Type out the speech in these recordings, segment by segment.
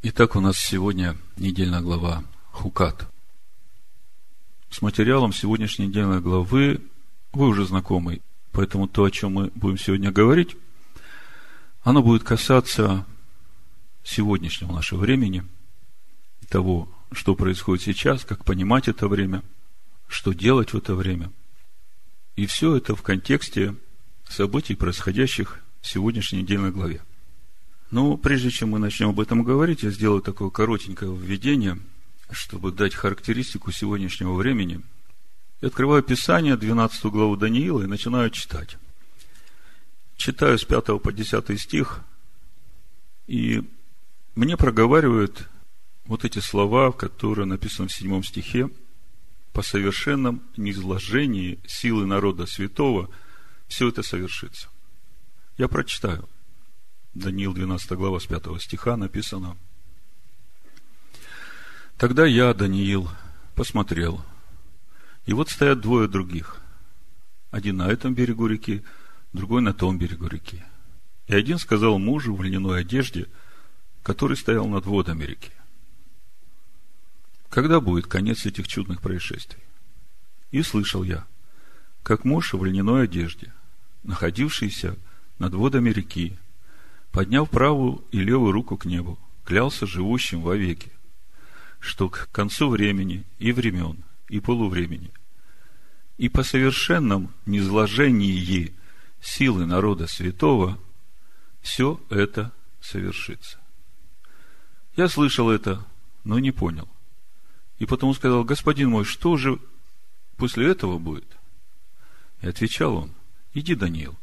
Итак, у нас сегодня недельная глава Хукат. С материалом сегодняшней недельной главы вы уже знакомы, поэтому то, о чем мы будем сегодня говорить, оно будет касаться сегодняшнего нашего времени, того, что происходит сейчас, как понимать это время, что делать в это время. И все это в контексте событий, происходящих в сегодняшней недельной главе. Но прежде чем мы начнем об этом говорить, я сделаю такое коротенькое введение, чтобы дать характеристику сегодняшнего времени. Я открываю Писание, 12 главу Даниила, и начинаю читать. Читаю с 5 по 10 стих, и мне проговаривают вот эти слова, которые написаны в 7 стихе, по совершенном низложении силы народа святого все это совершится. Я прочитаю – Даниил 12 глава с 5 стиха написано. Тогда я, Даниил, посмотрел, и вот стоят двое других. Один на этом берегу реки, другой на том берегу реки. И один сказал мужу в льняной одежде, который стоял над водами реки. Когда будет конец этих чудных происшествий? И слышал я, как муж в льняной одежде, находившийся над водами реки, подняв правую и левую руку к небу, клялся живущим вовеки, что к концу времени и времен, и полувремени, и по совершенном низложении силы народа святого все это совершится. Я слышал это, но не понял. И потому сказал, господин мой, что же после этого будет? И отвечал он, иди, Даниил,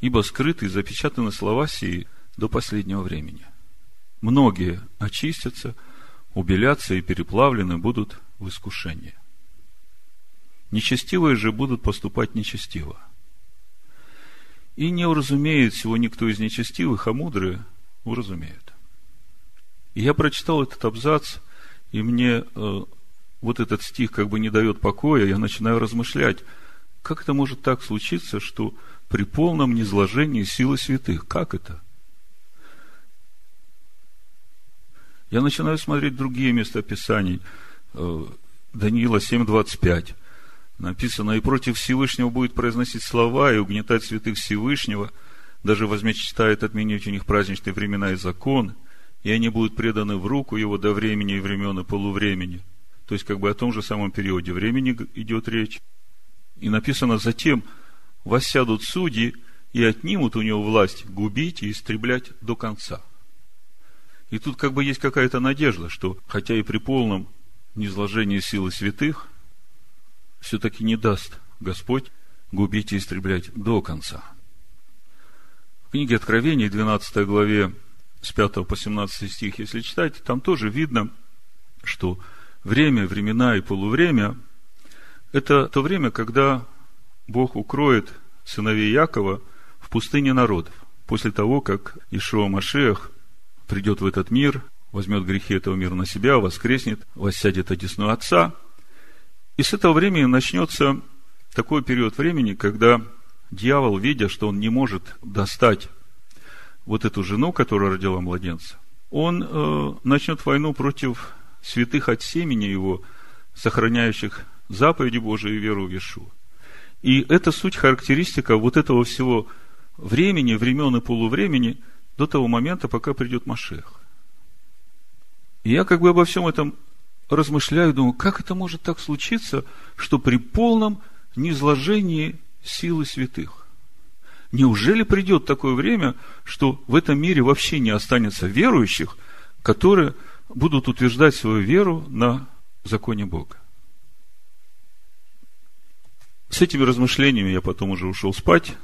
ибо скрыты и запечатаны слова сии – до последнего времени. Многие очистятся, убелятся и переплавлены будут в искушении. Нечестивые же будут поступать нечестиво. И не уразумеет всего никто из нечестивых, а мудрые уразумеют. И я прочитал этот абзац, и мне э, вот этот стих как бы не дает покоя, я начинаю размышлять, как это может так случиться, что при полном низложении силы святых, как это? Я начинаю смотреть другие места Писаний. Э, Даниила 7.25. Написано, и против Всевышнего будет произносить слова и угнетать святых Всевышнего, даже возмечтает отменить у них праздничные времена и закон, и они будут преданы в руку его до времени и времен и полувремени. То есть, как бы о том же самом периоде времени идет речь. И написано, затем воссядут судьи и отнимут у него власть губить и истреблять до конца. И тут как бы есть какая-то надежда, что хотя и при полном низложении силы святых, все-таки не даст Господь губить и истреблять до конца. В книге Откровений, 12 главе, с 5 по 17 стих, если читать, там тоже видно, что время, времена и полувремя – это то время, когда Бог укроет сыновей Якова в пустыне народов, после того, как Ишуа Машех придет в этот мир, возьмет грехи этого мира на себя, воскреснет, воссядет одесную Отца. И с этого времени начнется такой период времени, когда дьявол, видя, что он не может достать вот эту жену, которая родила младенца, он э, начнет войну против святых от семени его, сохраняющих заповеди Божии и веру в Иешуа. И это суть характеристика вот этого всего времени, времен и полувремени – до того момента, пока придет Машех. И я как бы обо всем этом размышляю, думаю, как это может так случиться, что при полном низложении силы святых? Неужели придет такое время, что в этом мире вообще не останется верующих, которые будут утверждать свою веру на законе Бога? С этими размышлениями я потом уже ушел спать,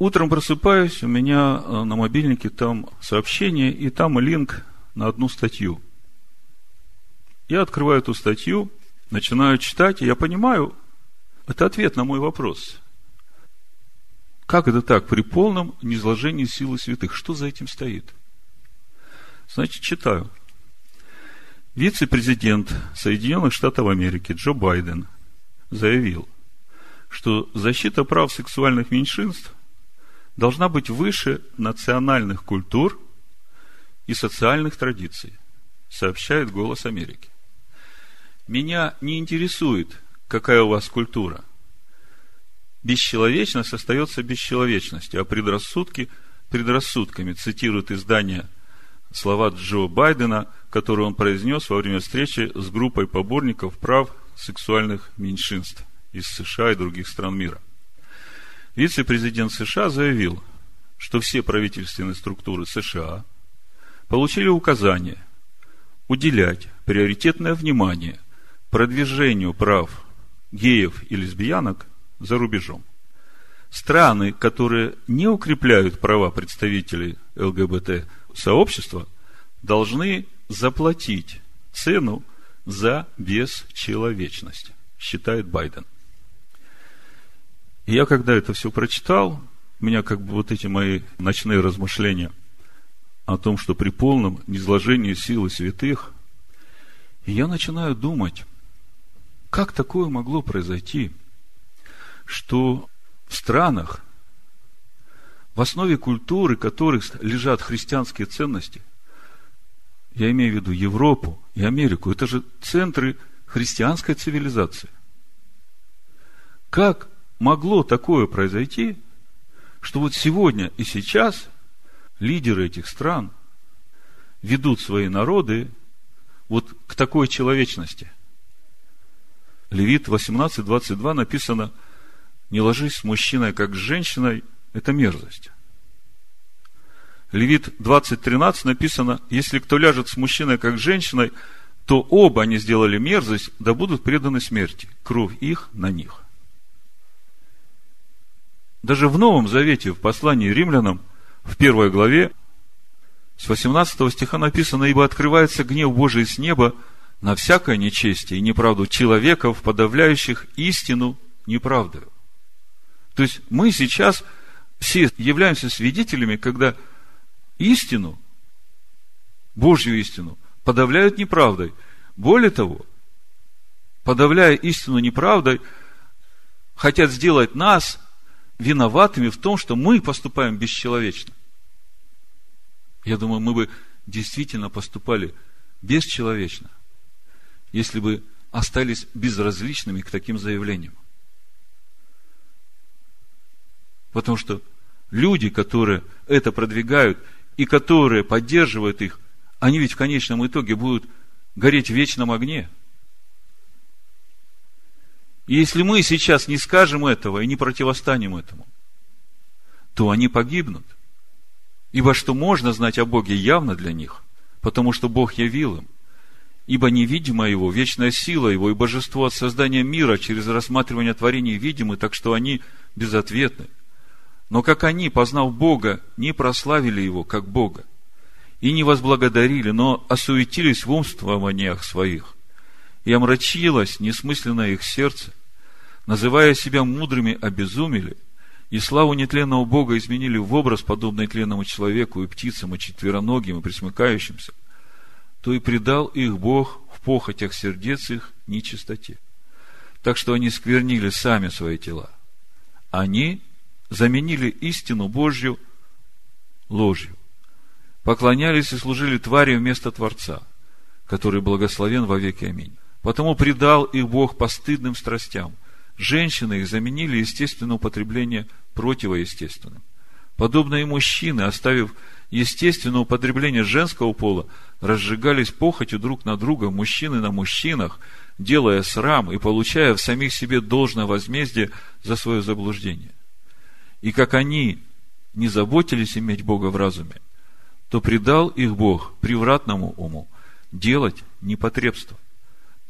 Утром просыпаюсь, у меня э, на мобильнике там сообщение, и там линк на одну статью. Я открываю эту статью, начинаю читать, и я понимаю, это ответ на мой вопрос. Как это так? При полном низложении силы святых. Что за этим стоит? Значит, читаю. Вице-президент Соединенных Штатов Америки Джо Байден заявил, что защита прав сексуальных меньшинств должна быть выше национальных культур и социальных традиций, сообщает «Голос Америки». Меня не интересует, какая у вас культура. Бесчеловечность остается бесчеловечностью, а предрассудки – предрассудками, цитирует издание слова Джо Байдена, которые он произнес во время встречи с группой поборников прав сексуальных меньшинств из США и других стран мира. Вице-президент США заявил, что все правительственные структуры США получили указание уделять приоритетное внимание продвижению прав геев и лесбиянок за рубежом. Страны, которые не укрепляют права представителей ЛГБТ сообщества, должны заплатить цену за бесчеловечность, считает Байден. Я, когда это все прочитал, меня как бы вот эти мои ночные размышления о том, что при полном низложении силы святых, я начинаю думать, как такое могло произойти, что в странах, в основе культуры которых лежат христианские ценности, я имею в виду Европу и Америку, это же центры христианской цивилизации. Как могло такое произойти, что вот сегодня и сейчас лидеры этих стран ведут свои народы вот к такой человечности – Левит 18.22 написано, не ложись с мужчиной, как с женщиной, это мерзость. Левит 20.13 написано, если кто ляжет с мужчиной, как с женщиной, то оба они сделали мерзость, да будут преданы смерти. Кровь их на них. Даже в Новом Завете, в послании римлянам, в первой главе, с 18 стиха написано, ибо открывается гнев Божий с неба на всякое нечестие и неправду человеков, подавляющих истину неправдою. То есть мы сейчас все являемся свидетелями, когда истину, Божью истину, подавляют неправдой. Более того, подавляя истину неправдой, хотят сделать нас виноватыми в том, что мы поступаем бесчеловечно. Я думаю, мы бы действительно поступали бесчеловечно если бы остались безразличными к таким заявлениям. Потому что люди, которые это продвигают и которые поддерживают их, они ведь в конечном итоге будут гореть в вечном огне. И если мы сейчас не скажем этого и не противостанем этому, то они погибнут. Ибо что можно знать о Боге явно для них, потому что Бог явил им – Ибо невидимая его, вечная сила его и божество от создания мира через рассматривание творений видимы, так что они безответны. Но как они, познав Бога, не прославили Его, как Бога, и не возблагодарили, но осуетились в умствованиях своих, и омрачилось несмысленное их сердце, называя себя мудрыми, обезумели, и славу нетленного Бога изменили в образ, подобный тленному человеку и птицам, и четвероногим, и присмыкающимся – то и предал их Бог в похотях сердец их нечистоте. Так что они сквернили сами свои тела. Они заменили истину Божью ложью. Поклонялись и служили твари вместо Творца, который благословен во веки. Аминь. Потому предал их Бог постыдным страстям. Женщины их заменили естественное употребление противоестественным. Подобно и мужчины, оставив естественное употребление женского пола, разжигались похотью друг на друга, мужчины на мужчинах, делая срам и получая в самих себе должное возмездие за свое заблуждение. И как они не заботились иметь Бога в разуме, то предал их Бог привратному уму делать непотребство.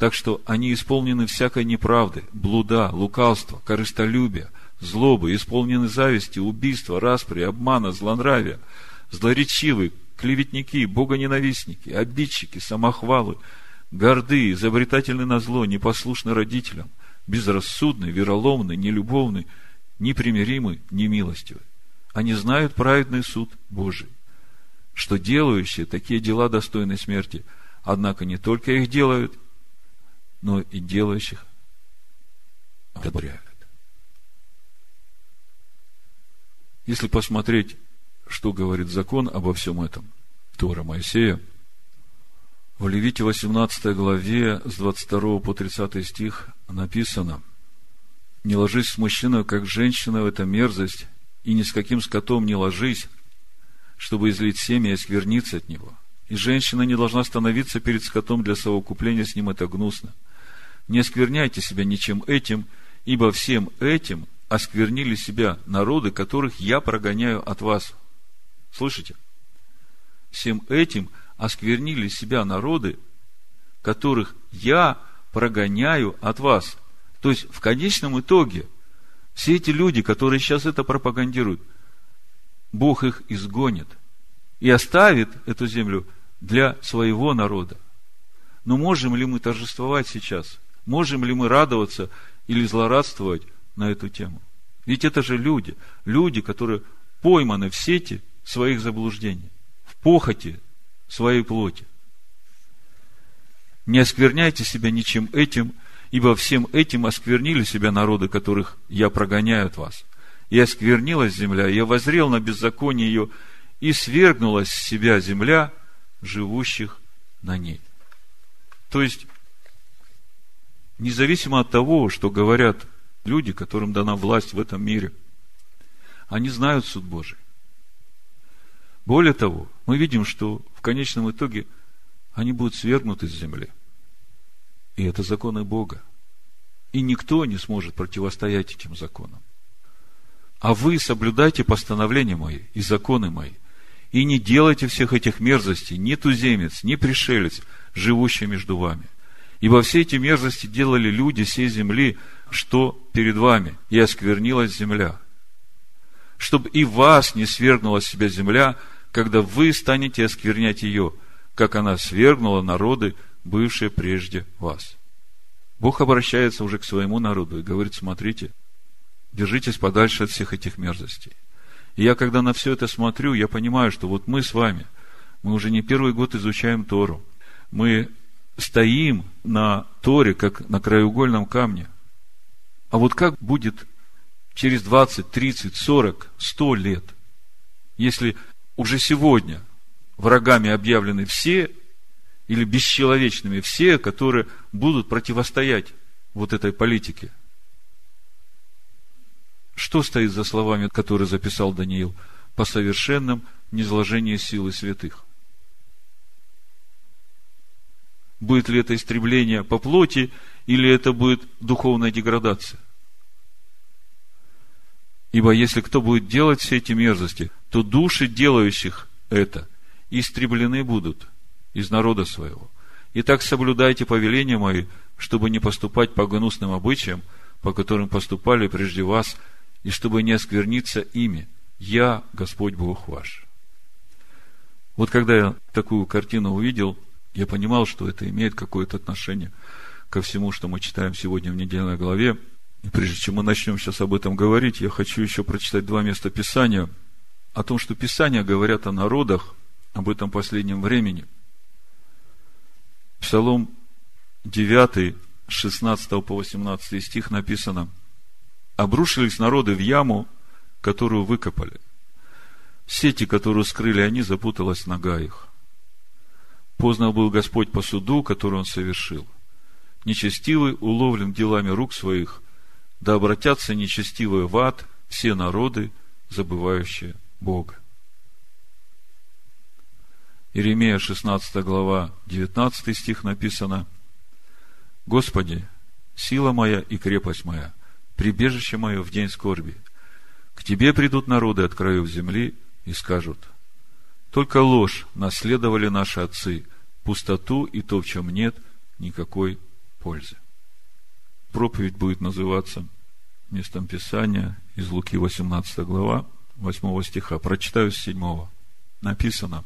Так что они исполнены всякой неправды, блуда, лукавства, корыстолюбия, злобы, исполнены зависти, убийства, распри, обмана, злонравия, злоречивы, клеветники, богоненавистники, обидчики, самохвалы, горды, изобретательны на зло, непослушны родителям, безрассудны, вероломны, нелюбовны, непримиримы, немилостивы. Они знают праведный суд Божий, что делающие такие дела достойны смерти, однако не только их делают, но и делающих одобряют. Если посмотреть что говорит закон обо всем этом. Тора Моисея. В Левите 18 главе с 22 по 30 стих написано «Не ложись с мужчиной, как женщина, в это мерзость, и ни с каким скотом не ложись, чтобы излить семя и оскверниться от него. И женщина не должна становиться перед скотом для совокупления с ним, это гнусно. Не оскверняйте себя ничем этим, ибо всем этим осквернили себя народы, которых я прогоняю от вас. Слышите? Всем этим осквернили себя народы, которых я прогоняю от вас. То есть, в конечном итоге, все эти люди, которые сейчас это пропагандируют, Бог их изгонит и оставит эту землю для своего народа. Но можем ли мы торжествовать сейчас? Можем ли мы радоваться или злорадствовать на эту тему? Ведь это же люди, люди, которые пойманы в сети своих заблуждений, в похоти своей плоти. Не оскверняйте себя ничем этим, ибо всем этим осквернили себя народы, которых я прогоняю от вас и осквернилась земля, и я возрел на беззаконие ее, и свергнулась с себя земля живущих на ней. То есть, независимо от того, что говорят люди, которым дана власть в этом мире, они знают суд Божий. Более того, мы видим, что в конечном итоге они будут свергнуты с земли. И это законы Бога. И никто не сможет противостоять этим законам. А вы соблюдайте постановления мои и законы мои, и не делайте всех этих мерзостей, ни туземец, ни пришелец, живущий между вами. Ибо все эти мерзости делали люди всей земли, что перед вами, и осквернилась земля. Чтобы и вас не свергнула с себя земля, когда вы станете осквернять ее, как она свергнула народы, бывшие прежде вас. Бог обращается уже к своему народу и говорит, смотрите, Держитесь подальше от всех этих мерзостей. И я, когда на все это смотрю, я понимаю, что вот мы с вами, мы уже не первый год изучаем Тору. Мы стоим на Торе, как на краеугольном камне. А вот как будет через 20, 30, 40, 100 лет, если уже сегодня врагами объявлены все или бесчеловечными все, которые будут противостоять вот этой политике – что стоит за словами, которые записал Даниил? По совершенном низложении силы святых. Будет ли это истребление по плоти, или это будет духовная деградация? Ибо если кто будет делать все эти мерзости, то души делающих это истреблены будут из народа своего. Итак, соблюдайте повеления мои, чтобы не поступать по гнусным обычаям, по которым поступали прежде вас и чтобы не оскверниться ими. Я Господь Бог ваш. Вот когда я такую картину увидел, я понимал, что это имеет какое-то отношение ко всему, что мы читаем сегодня в недельной главе. И прежде чем мы начнем сейчас об этом говорить, я хочу еще прочитать два места Писания о том, что Писания говорят о народах, об этом последнем времени. Псалом 9, 16 по 18 стих написано – обрушились народы в яму, которую выкопали. Сети, которую скрыли они, запуталась нога их. Поздно был Господь по суду, который Он совершил. Нечестивый уловлен делами рук своих, да обратятся нечестивые в ад все народы, забывающие Бога. Иеремия 16 глава 19 стих написано Господи, сила моя и крепость моя – прибежище мое в день скорби. К тебе придут народы от краев земли и скажут, только ложь наследовали наши отцы, пустоту и то, в чем нет никакой пользы. Проповедь будет называться местом Писания из Луки 18 глава, 8 стиха. Прочитаю с 7. Написано,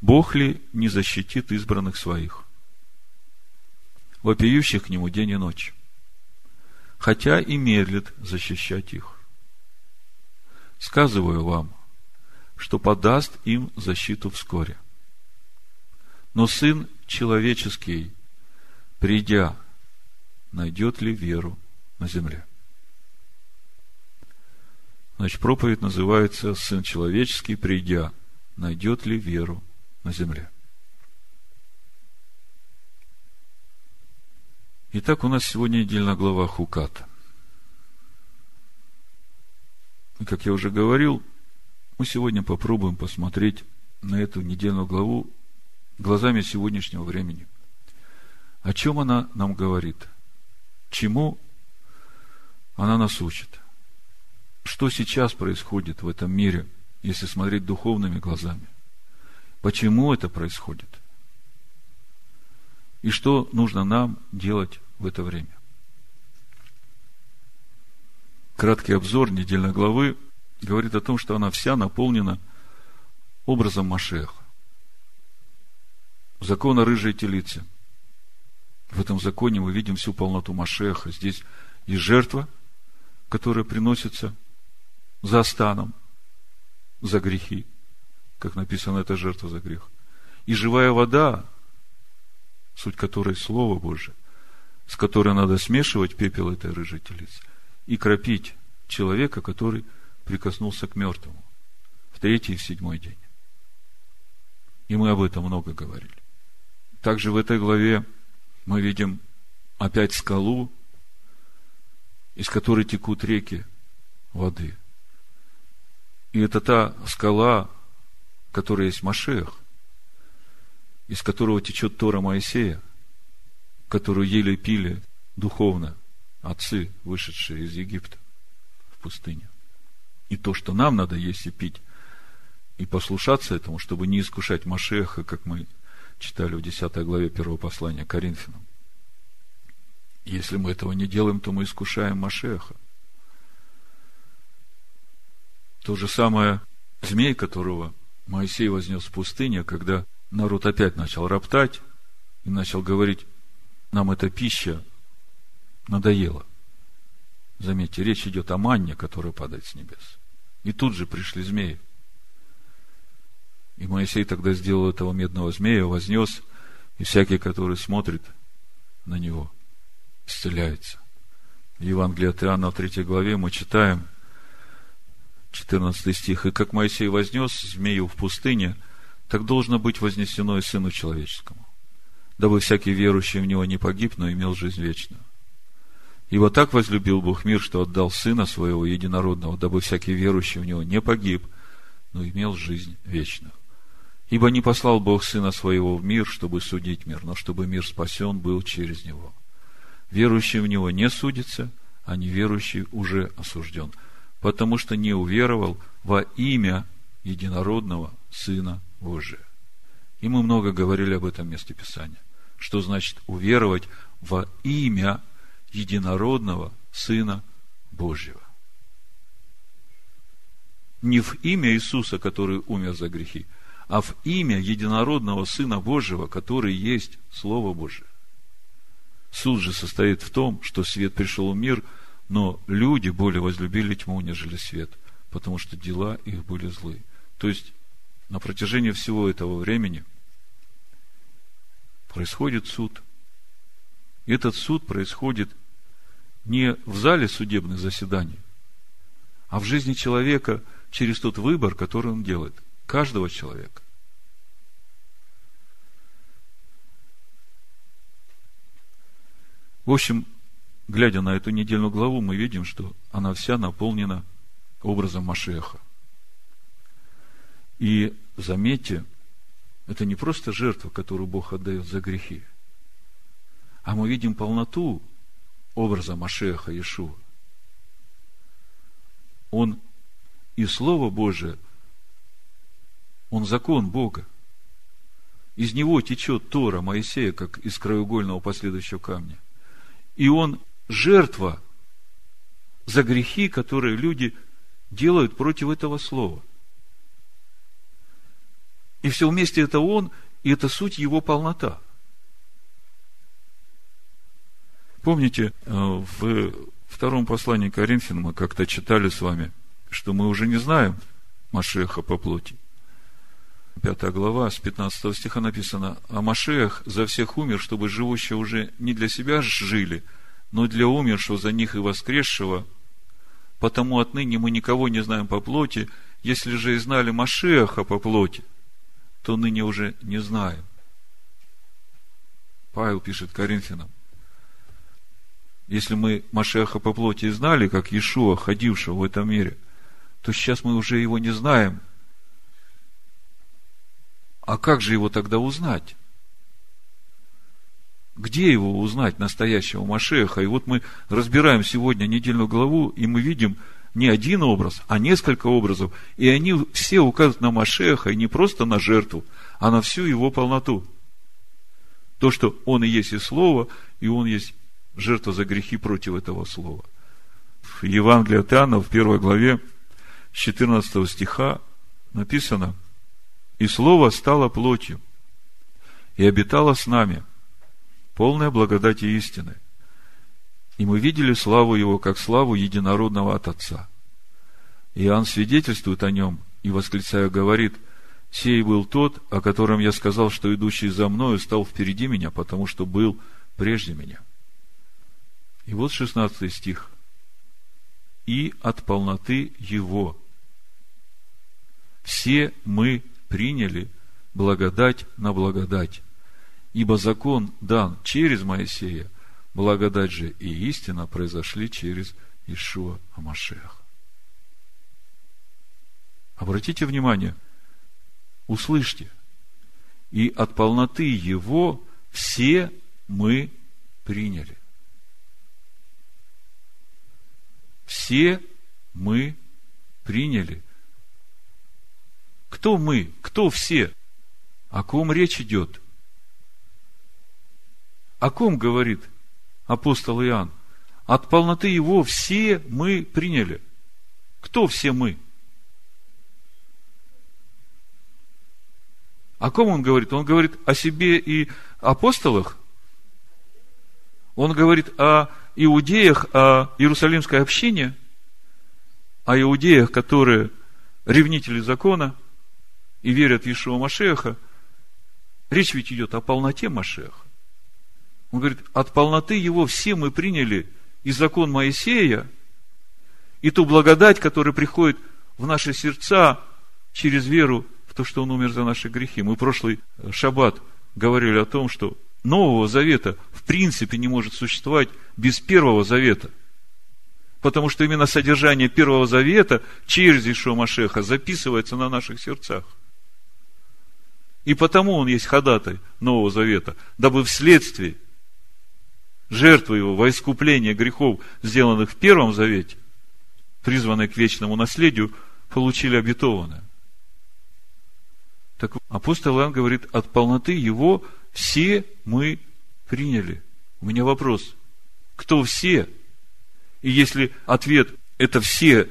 Бог ли не защитит избранных своих, вопиющих к Нему день и ночь? хотя и медлит защищать их. Сказываю вам, что подаст им защиту вскоре. Но Сын Человеческий, придя, найдет ли веру на земле? Значит, проповедь называется «Сын Человеческий, придя, найдет ли веру на земле. Итак, у нас сегодня недельная глава Хуката. И, как я уже говорил, мы сегодня попробуем посмотреть на эту недельную главу глазами сегодняшнего времени. О чем она нам говорит? Чему она нас учит? Что сейчас происходит в этом мире, если смотреть духовными глазами? Почему это происходит? И что нужно нам делать в это время? Краткий обзор недельной главы говорит о том, что она вся наполнена образом Машеха. Закона рыжей телицы. В этом законе мы видим всю полноту Машеха. Здесь и жертва, которая приносится за станом, за грехи, как написано, это жертва за грех. И живая вода, суть которой Слово Божие, с которой надо смешивать пепел этой рыжей телицы и кропить человека, который прикоснулся к мертвому в третий и в седьмой день. И мы об этом много говорили. Также в этой главе мы видим опять скалу, из которой текут реки воды. И это та скала, которая есть Машех, из которого течет Тора Моисея, которую еле пили духовно отцы, вышедшие из Египта в пустыне. И то, что нам надо есть и пить, и послушаться этому, чтобы не искушать Машеха, как мы читали в 10 главе первого послания Коринфянам. Если мы этого не делаем, то мы искушаем Машеха. То же самое змей, которого Моисей вознес в пустыне, когда народ опять начал роптать и начал говорить, нам эта пища надоела. Заметьте, речь идет о манне, которая падает с небес. И тут же пришли змеи. И Моисей тогда сделал этого медного змея, вознес, и всякий, который смотрит на него, исцеляется. В Евангелии от Иоанна в 3 главе мы читаем 14 стих. «И как Моисей вознес змею в пустыне, так должно быть вознесено и Сыну Человеческому, дабы всякий верующий в Него не погиб, но имел жизнь вечную. Ибо так возлюбил Бог мир, что отдал Сына Своего Единородного, дабы всякий верующий в Него не погиб, но имел жизнь вечную. Ибо не послал Бог Сына Своего в мир, чтобы судить мир, но чтобы мир спасен был через Него. Верующий в Него не судится, а неверующий уже осужден, потому что не уверовал во имя единородного Сына Божия. И мы много говорили об этом месте Писания. Что значит уверовать во имя единородного Сына Божьего. Не в имя Иисуса, который умер за грехи, а в имя единородного Сына Божьего, который есть Слово Божие. Суд же состоит в том, что свет пришел в мир, но люди более возлюбили тьму, нежели свет, потому что дела их были злые. То есть, на протяжении всего этого времени происходит суд. И этот суд происходит не в зале судебных заседаний, а в жизни человека через тот выбор, который он делает. Каждого человека. В общем, глядя на эту недельную главу, мы видим, что она вся наполнена образом Машеха. И заметьте, это не просто жертва, которую Бог отдает за грехи, а мы видим полноту образа Машеха Иешуа. Он и Слово Божие, он закон Бога. Из него течет Тора Моисея, как из краеугольного последующего камня. И он жертва за грехи, которые люди делают против этого слова. И все вместе это он, и это суть его полнота. Помните, э, в втором послании к Коринфянам мы как-то читали с вами, что мы уже не знаем Машеха по плоти. Пятая глава, с 15 стиха написано, «А Машех за всех умер, чтобы живущие уже не для себя жили, но для умершего за них и воскресшего, потому отныне мы никого не знаем по плоти, если же и знали Машеха по плоти, то ныне уже не знаем. Павел пишет Коринфянам. Если мы Машеха по плоти знали, как Иешуа, ходившего в этом мире, то сейчас мы уже его не знаем. А как же его тогда узнать? Где его узнать, настоящего Машеха? И вот мы разбираем сегодня недельную главу, и мы видим не один образ, а несколько образов. И они все указывают на Машеха, и не просто на жертву, а на всю его полноту. То, что он и есть и Слово, и он есть жертва за грехи против этого Слова. В Евангелии от Иоанна, в первой главе, 14 стиха написано, «И Слово стало плотью, и обитало с нами – полная благодати истины. И мы видели славу Его, как славу единородного от Отца. Иоанн свидетельствует о нем и, восклицая, говорит, «Сей был тот, о котором я сказал, что идущий за мною стал впереди меня, потому что был прежде меня». И вот 16 стих. «И от полноты Его все мы приняли благодать на благодать». Ибо закон дан через Моисея, благодать же и истина произошли через Ишуа Амашех. Обратите внимание, услышьте, и от полноты Его все мы приняли. Все мы приняли. Кто мы? Кто все? О ком речь идет? О ком говорит апостол Иоанн? От полноты его все мы приняли. Кто все мы? О ком он говорит? Он говорит о себе и апостолах? Он говорит о иудеях, о Иерусалимской общине, о иудеях, которые ревнители закона и верят в Иешуа Машеха. Речь ведь идет о полноте Машеха. Он говорит, от полноты его все мы приняли и закон Моисея, и ту благодать, которая приходит в наши сердца через веру в то, что Он умер за наши грехи. Мы прошлый шаббат говорили о том, что Нового Завета в принципе не может существовать без Первого Завета. Потому что именно содержание Первого Завета через Ишуа Машеха записывается на наших сердцах. И потому он есть ходатай Нового Завета, дабы вследствие жертвы его во искупление грехов, сделанных в Первом Завете, призванные к вечному наследию, получили обетованное. Так апостол Иоанн говорит, от полноты его все мы приняли. У меня вопрос, кто все? И если ответ – это все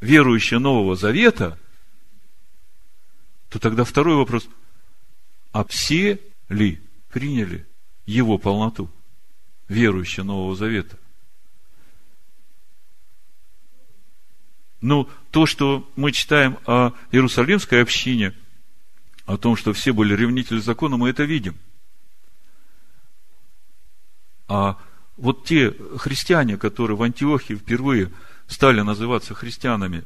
верующие Нового Завета, то тогда второй вопрос – а все ли приняли его полноту? верующие Нового Завета. Ну, то, что мы читаем о Иерусалимской общине, о том, что все были ревнители закона, мы это видим. А вот те христиане, которые в Антиохии впервые стали называться христианами,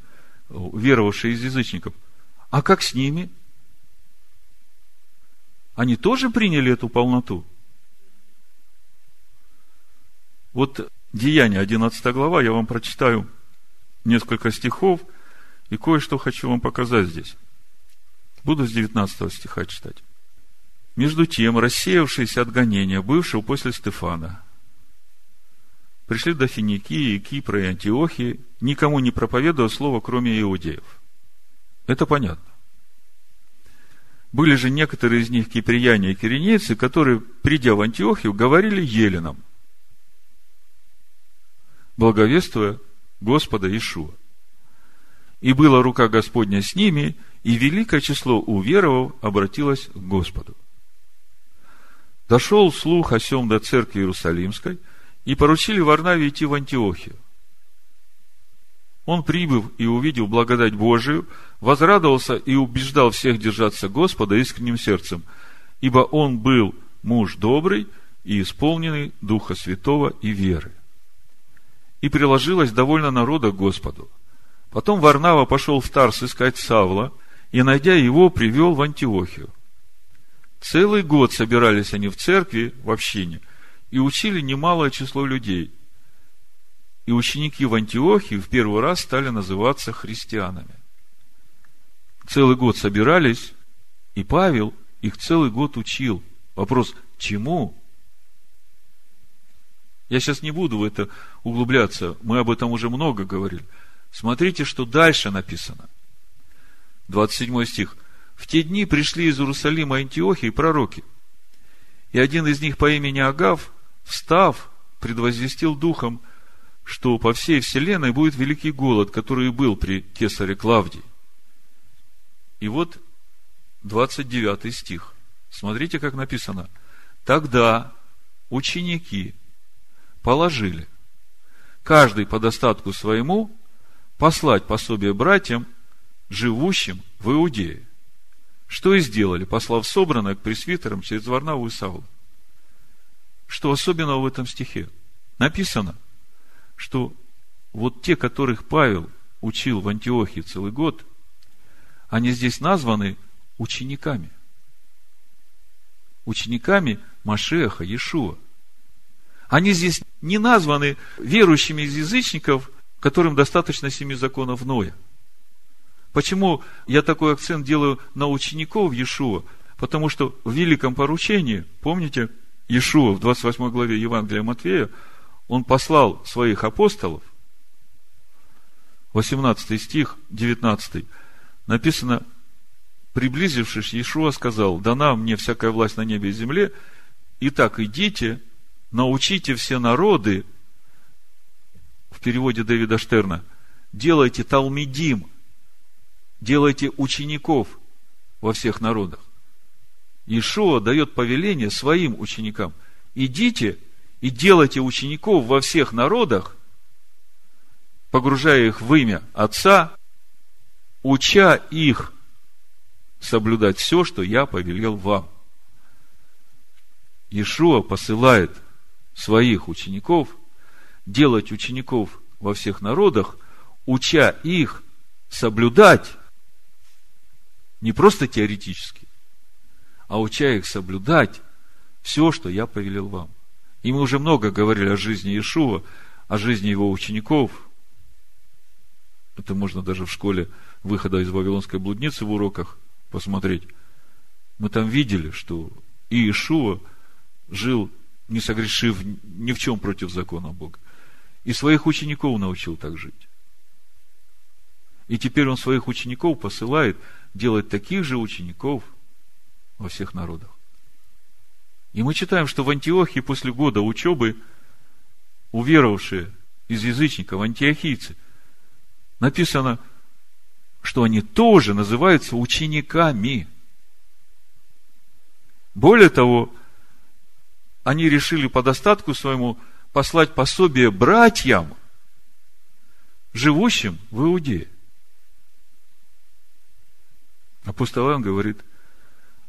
веровавшие из язычников, а как с ними? Они тоже приняли эту полноту? Вот Деяние, 11 глава, я вам прочитаю несколько стихов и кое-что хочу вам показать здесь. Буду с 19 стиха читать. Между тем, рассеявшиеся от гонения, бывшего после Стефана, пришли до Финикии, Кипра и Антиохии, никому не проповедуя слово, кроме иудеев. Это понятно. Были же некоторые из них киприяне и киренейцы, которые, придя в Антиохию, говорили еленам – благовествуя Господа Ишуа. И была рука Господня с ними, и великое число уверовав обратилось к Господу. Дошел слух о сем до церкви Иерусалимской, и поручили Варнаве идти в Антиохию. Он, прибыв и увидел благодать Божию, возрадовался и убеждал всех держаться Господа искренним сердцем, ибо он был муж добрый и исполненный Духа Святого и веры и приложилось довольно народа к Господу, Потом Варнава пошел в Тарс искать Савла, и, найдя его, привел в Антиохию. Целый год собирались они в церкви, в общине, и учили немалое число людей. И ученики в Антиохии в первый раз стали называться христианами. Целый год собирались, и Павел их целый год учил. Вопрос, чему? Я сейчас не буду в это углубляться, мы об этом уже много говорили. Смотрите, что дальше написано. 27 стих. В те дни пришли из Иерусалима Антиохии пророки. И один из них по имени Агав, встав, предвозвестил духом, что по всей вселенной будет великий голод, который и был при кесаре Клавдии. И вот 29 стих. Смотрите, как написано. Тогда ученики положили каждый по достатку своему послать пособие братьям, живущим в Иудее. Что и сделали, послав собранное к пресвитерам через Варнаву и Саула. Что особенного в этом стихе? Написано, что вот те, которых Павел учил в Антиохии целый год, они здесь названы учениками. Учениками Машеха, Иешуа. Они здесь не названы верующими из язычников, которым достаточно семи законов Ноя – Почему я такой акцент делаю на учеников Иешуа? Потому что в великом поручении, помните, Иешуа в 28 главе Евангелия Матвея, он послал своих апостолов, 18 стих, 19, написано, приблизившись, Иешуа сказал, дана мне всякая власть на небе и земле, итак, идите, научите все народы, в переводе Дэвида Штерна, делайте талмидим, делайте учеников во всех народах. Иешуа дает повеление своим ученикам. Идите и делайте учеников во всех народах, погружая их в имя Отца, уча их соблюдать все, что я повелел вам. Иешуа посылает своих учеников делать учеников во всех народах, уча их соблюдать не просто теоретически, а уча их соблюдать все, что я повелел вам. И мы уже много говорили о жизни Иешуа, о жизни его учеников. Это можно даже в школе выхода из Вавилонской блудницы в уроках посмотреть. Мы там видели, что Иешуа жил, не согрешив ни в чем против закона Бога. И своих учеников научил так жить. И теперь он своих учеников посылает делать таких же учеников во всех народах. И мы читаем, что в Антиохии после года учебы уверовавшие из язычников, антиохийцы, написано, что они тоже называются учениками. Более того, они решили по достатку своему послать пособие братьям, живущим в Иудее. Апостол Иоанн говорит,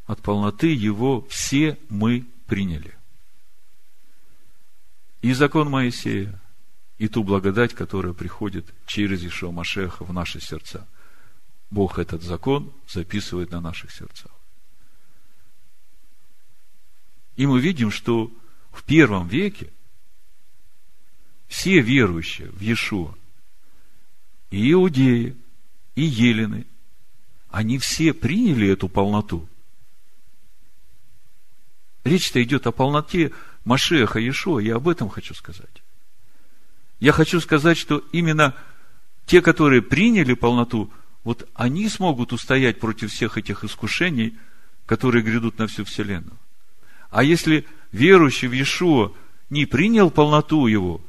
от полноты его все мы приняли. И закон Моисея, и ту благодать, которая приходит через Ишуа Машеха в наши сердца. Бог этот закон записывает на наших сердцах. И мы видим, что в первом веке все верующие в Иешуа, и иудеи, и елены, они все приняли эту полноту. Речь-то идет о полноте Машеха Иешуа, я об этом хочу сказать. Я хочу сказать, что именно те, которые приняли полноту, вот они смогут устоять против всех этих искушений, которые грядут на всю Вселенную. А если верующий в Иешуа не принял полноту его,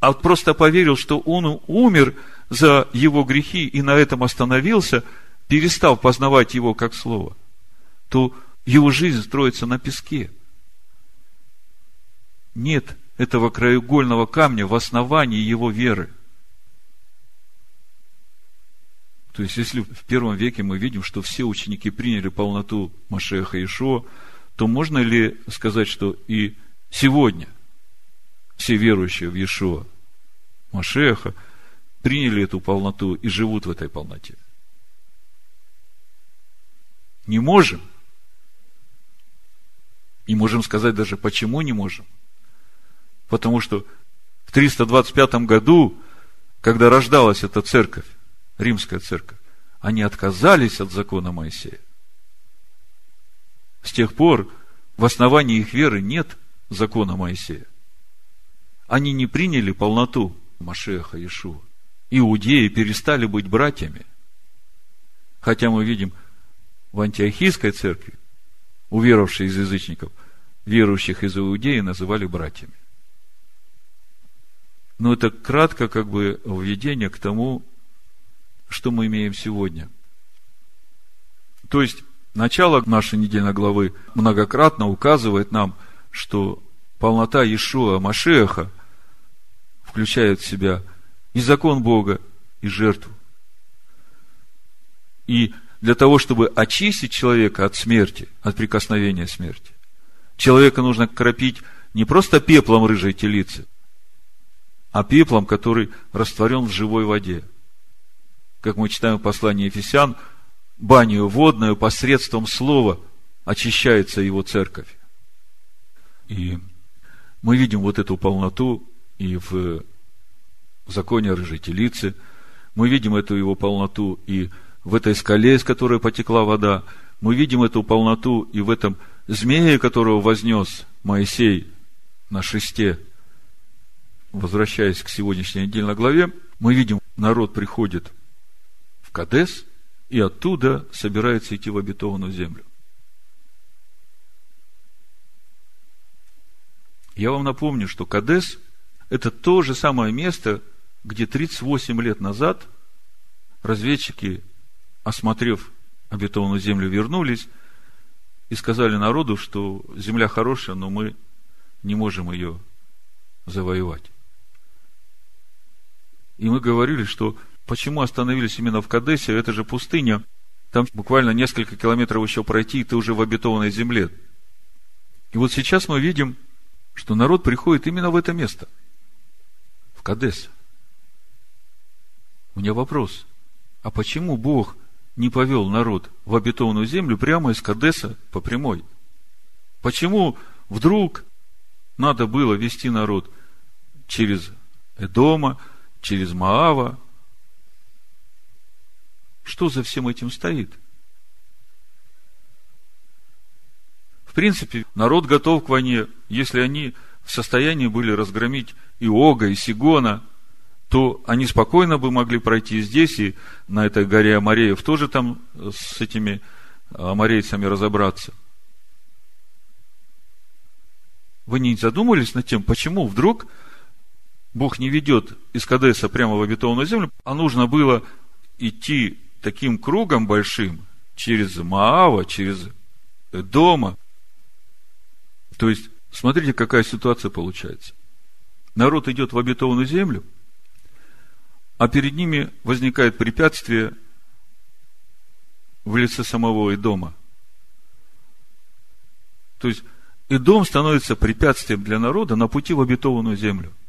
а просто поверил, что он умер за его грехи и на этом остановился – перестав познавать его как слово, то его жизнь строится на песке. Нет этого краеугольного камня в основании его веры. То есть, если в первом веке мы видим, что все ученики приняли полноту Машеха Ишуа, то можно ли сказать, что и сегодня все верующие в Иешуа, Машеха, приняли эту полноту и живут в этой полноте? Не можем. И можем сказать даже, почему не можем. Потому что в 325 году, когда рождалась эта церковь, римская церковь, они отказались от закона Моисея. С тех пор в основании их веры нет закона Моисея. Они не приняли полноту Машеха Иешуа. Иудеи перестали быть братьями. Хотя мы видим в антиохийской церкви, уверовавшие из язычников, верующих из Иудеи называли братьями. Но это кратко как бы введение к тому, что мы имеем сегодня. То есть, начало нашей недельной главы многократно указывает нам, что полнота Иешуа Машеха включает в себя и закон Бога, и жертву. И для того, чтобы очистить человека от смерти, от прикосновения смерти, человека нужно кропить не просто пеплом рыжей телицы, а пеплом, который растворен в живой воде. Как мы читаем в послании Ефесян, баню водную посредством слова очищается его церковь. И мы видим вот эту полноту и в законе рыжей телицы, мы видим эту его полноту и в этой скале, из которой потекла вода, мы видим эту полноту и в этом змее, которого вознес Моисей на шесте – возвращаясь к сегодняшней недельной главе, мы видим, народ приходит в Кадес и оттуда собирается идти в обетованную землю. Я вам напомню, что Кадес – это то же самое место, где 38 лет назад разведчики, осмотрев обетованную землю, вернулись и сказали народу, что земля хорошая, но мы не можем ее завоевать. И мы говорили, что почему остановились именно в Кадесе, это же пустыня, там буквально несколько километров еще пройти, и ты уже в обетованной земле. И вот сейчас мы видим, что народ приходит именно в это место, в Кадес. У меня вопрос, а почему Бог не повел народ в обетованную землю прямо из Кадеса по прямой? Почему вдруг надо было вести народ через Эдома, через Маава. Что за всем этим стоит? В принципе, народ готов к войне. Если они в состоянии были разгромить и Ога, и Сигона, то они спокойно бы могли пройти здесь и на этой горе Амареев тоже там с этими амарейцами разобраться. Вы не задумывались над тем, почему вдруг Бог не ведет из Кадеса прямо в обетованную землю, а нужно было идти таким кругом большим через Маава, через Дома. То есть, смотрите, какая ситуация получается. Народ идет в обетованную землю, а перед ними возникает препятствие в лице самого Идома. То есть, Идом становится препятствием для народа на пути в обетованную землю –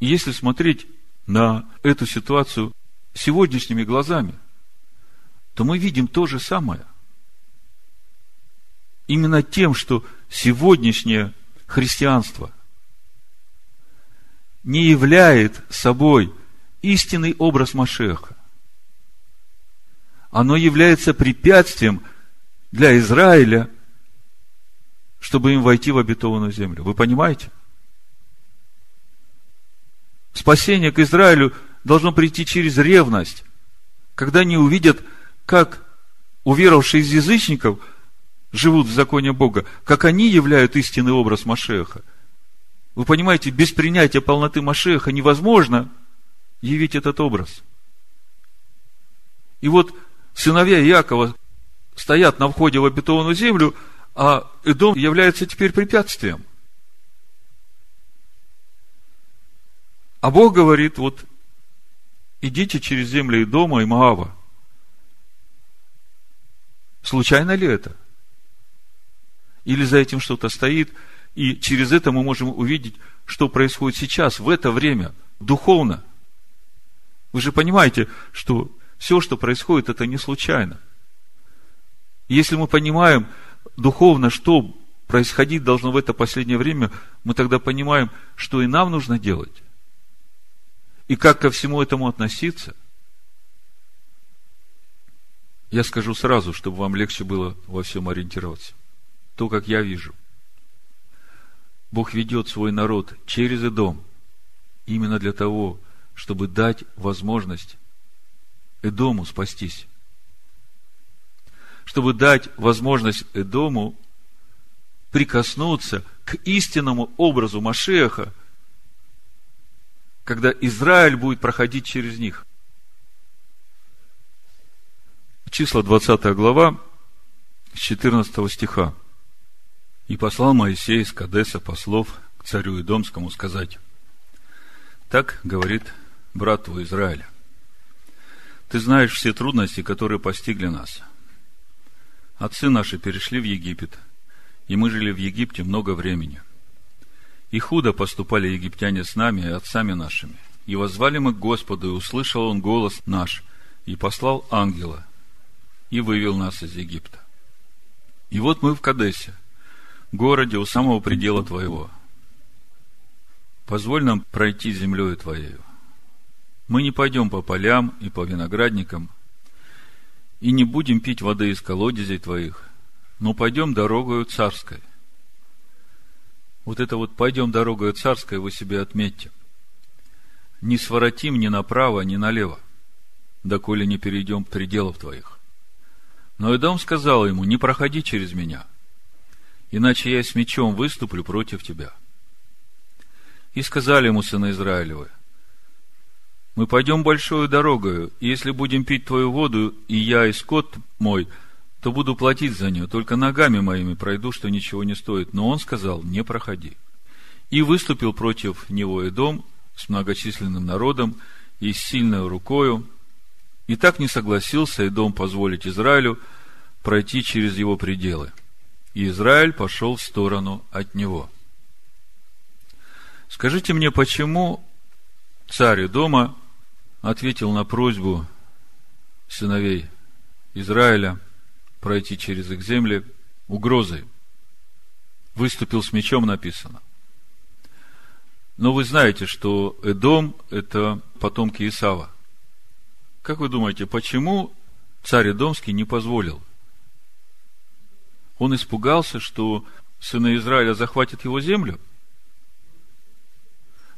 И если смотреть на эту ситуацию сегодняшними глазами, то мы видим то же самое. Именно тем, что сегодняшнее христианство не являет собой истинный образ Машеха. Оно является препятствием для Израиля, чтобы им войти в обетованную землю. Вы понимаете? Спасение к Израилю должно прийти через ревность, когда они увидят, как уверовавшие из язычников живут в законе Бога, как они являют истинный образ Машеха. Вы понимаете, без принятия полноты Машеха невозможно явить этот образ. И вот сыновья Иакова стоят на входе в обетованную землю, а Эдом является теперь препятствием. А Бог говорит, вот, идите через земли и дома, и Маава. Случайно ли это? Или за этим что-то стоит? И через это мы можем увидеть, что происходит сейчас, в это время, духовно. Вы же понимаете, что все, что происходит, это не случайно. Если мы понимаем духовно, что происходить должно в это последнее время, мы тогда понимаем, что и нам нужно делать. И как ко всему этому относиться. Я скажу сразу, чтобы вам легче было во всем ориентироваться. То, как я вижу. Бог ведет свой народ через Эдом именно для того, чтобы дать возможность Эдому спастись. Чтобы дать возможность Эдому прикоснуться к истинному образу Машеха, когда Израиль будет проходить через них. Числа 20 глава, с 14 стиха. «И послал Моисей из Кадеса послов к царю Идомскому сказать, так говорит брат твой Израиля, ты знаешь все трудности, которые постигли нас. Отцы наши перешли в Египет – и мы жили в Египте много времени. И худо поступали египтяне с нами и отцами нашими. И возвали мы к Господу, и услышал Он голос наш, и послал ангела, и вывел нас из Египта. И вот мы в Кадесе, городе у самого предела Твоего. Позволь нам пройти землею Твоею. Мы не пойдем по полям и по виноградникам, и не будем пить воды из колодезей Твоих, но пойдем дорогою царской. Вот это вот пойдем дорогою царской вы себе отметьте. Не своротим ни направо, ни налево, доколе не перейдем пределов твоих. Но Эдом сказал ему, не проходи через меня, иначе я с мечом выступлю против тебя. И сказали ему сыны Израилевы, мы пойдем большую дорогою, и если будем пить твою воду, и я, и скот мой – то буду платить за нее, только ногами моими пройду, что ничего не стоит. Но он сказал, не проходи. И выступил против него и дом с многочисленным народом и с сильной рукою, и так не согласился и дом позволить Израилю пройти через его пределы. И Израиль пошел в сторону от него. Скажите мне, почему царь дома ответил на просьбу сыновей Израиля – пройти через их земли угрозой. Выступил с мечом, написано. Но вы знаете, что Эдом – это потомки Исава. Как вы думаете, почему царь Эдомский не позволил? Он испугался, что сыны Израиля захватят его землю?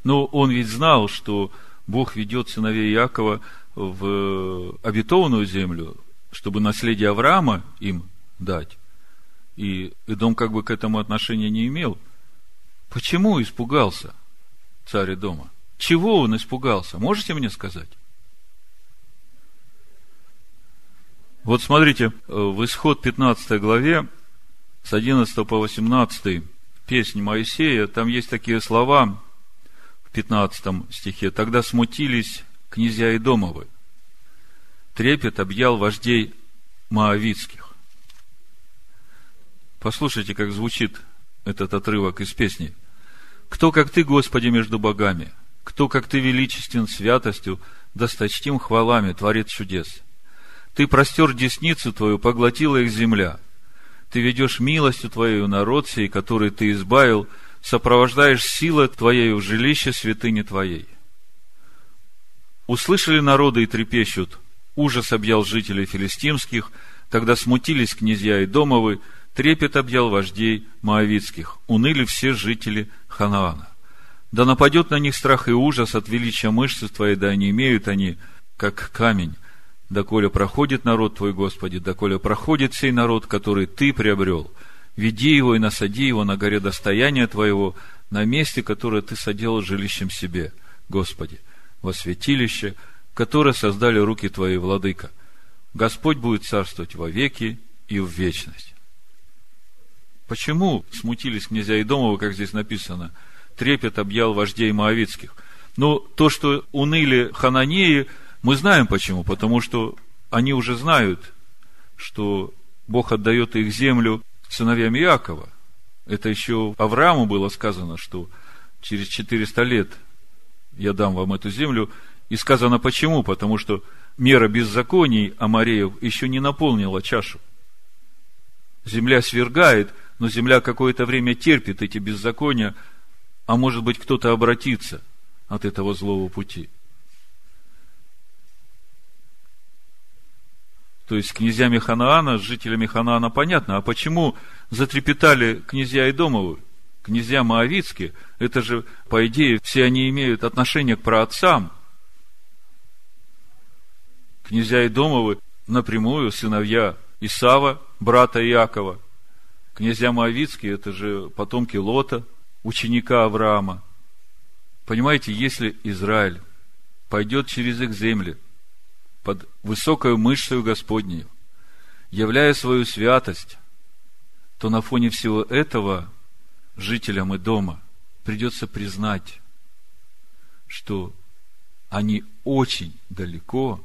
Но он ведь знал, что Бог ведет сыновей Иакова в обетованную землю, чтобы наследие Авраама им дать. И Идом как бы к этому отношения не имел. Почему испугался царь дома? Чего он испугался? Можете мне сказать? Вот смотрите, в исход 15 главе, с 11 по 18 песнь Моисея, там есть такие слова в 15 стихе. «Тогда смутились князья Идомовы, трепет объял вождей Моавицких. Послушайте, как звучит этот отрывок из песни. «Кто, как ты, Господи, между богами? Кто, как ты, величествен святостью, досточтим хвалами, творит чудес? Ты простер десницу твою, поглотила их земля. Ты ведешь милостью твоею народ сей, который ты избавил, сопровождаешь силой твоей в жилище святыни твоей. Услышали народы и трепещут, Ужас объял жителей филистимских, тогда смутились князья и домовы, трепет объял вождей моавицких, уныли все жители Ханаана. Да нападет на них страх и ужас от величия мышцы твоей, да не имеют они, как камень, доколе проходит народ твой, Господи, доколе проходит сей народ, который ты приобрел. Веди его и насади его на горе достояния твоего, на месте, которое ты соделал жилищем себе, Господи, во святилище – которые создали руки Твои, Владыка. Господь будет царствовать во веки и в вечность. Почему смутились князья Идомова, как здесь написано? Трепет объял вождей Моавицких. Ну, то, что уныли хананеи, мы знаем почему. Потому что они уже знают, что Бог отдает их землю сыновьям Иакова. Это еще Аврааму было сказано, что через 400 лет я дам вам эту землю. И сказано почему? Потому что мера беззаконий Амареев еще не наполнила чашу. Земля свергает, но земля какое-то время терпит эти беззакония, а может быть кто-то обратится от этого злого пути. То есть князьями Ханаана, с жителями Ханаана понятно. А почему затрепетали князья Идомовы, князья Моавицкие? Это же, по идее, все они имеют отношение к праотцам. Князья Идомовы напрямую сыновья Исава, брата Иакова. Князья Моавицкие – это же потомки Лота, ученика Авраама. Понимаете, если Израиль пойдет через их земли – под высокою мышцею Господнею, являя свою святость, то на фоне всего этого жителям и дома придется признать, что они очень далеко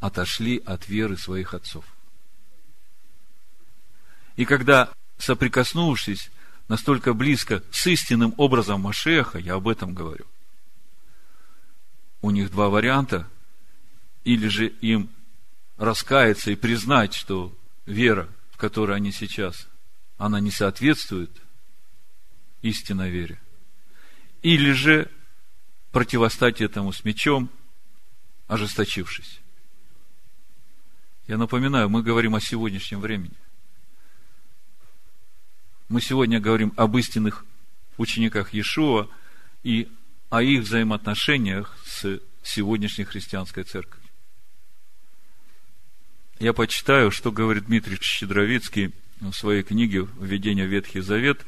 отошли от веры своих отцов. И когда, соприкоснувшись настолько близко с истинным образом Машеха, я об этом говорю, у них два варианта – или же им раскаяться и признать, что вера, в которой они сейчас, она не соответствует истинной вере. Или же противостать этому с мечом, ожесточившись. Я напоминаю, мы говорим о сегодняшнем времени. Мы сегодня говорим об истинных учениках Иешуа и о их взаимоотношениях с сегодняшней христианской церковью. Я почитаю, что говорит Дмитрий Щедровицкий в своей книге «Введение в Ветхий Завет»,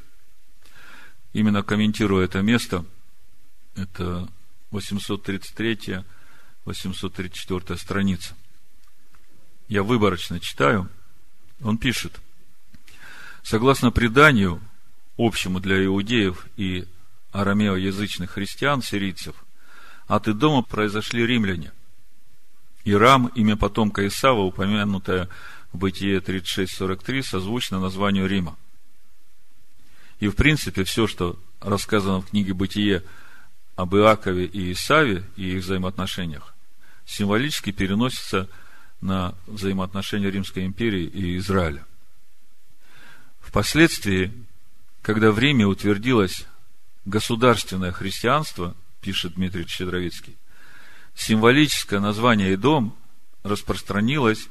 именно комментируя это место, это 833 834 страница. Я выборочно читаю. Он пишет, согласно преданию, общему для иудеев и арамеоязычных христиан, сирийцев, от Идома произошли римляне. Ирам, имя потомка Исава, упомянутое в Бытие 36.43, созвучно названию Рима. И, в принципе, все, что рассказано в книге Бытие об Иакове и Исаве и их взаимоотношениях, символически переносится на взаимоотношения Римской империи и Израиля. Впоследствии, когда в Риме утвердилось государственное христианство, пишет Дмитрий Щедровицкий, символическое название Идом распространилось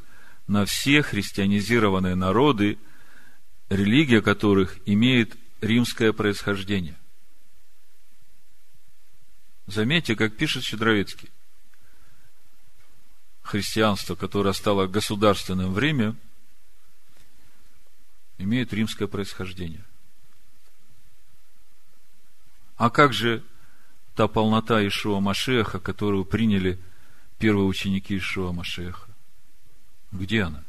на все христианизированные народы, религия которых имеет римское происхождение. Заметьте, как пишет Щедровицкий. Христианство, которое стало государственным в Риме, имеет римское происхождение. А как же та полнота Ишуа Машеха, которую приняли первые ученики Ишуа Машеха? Где она?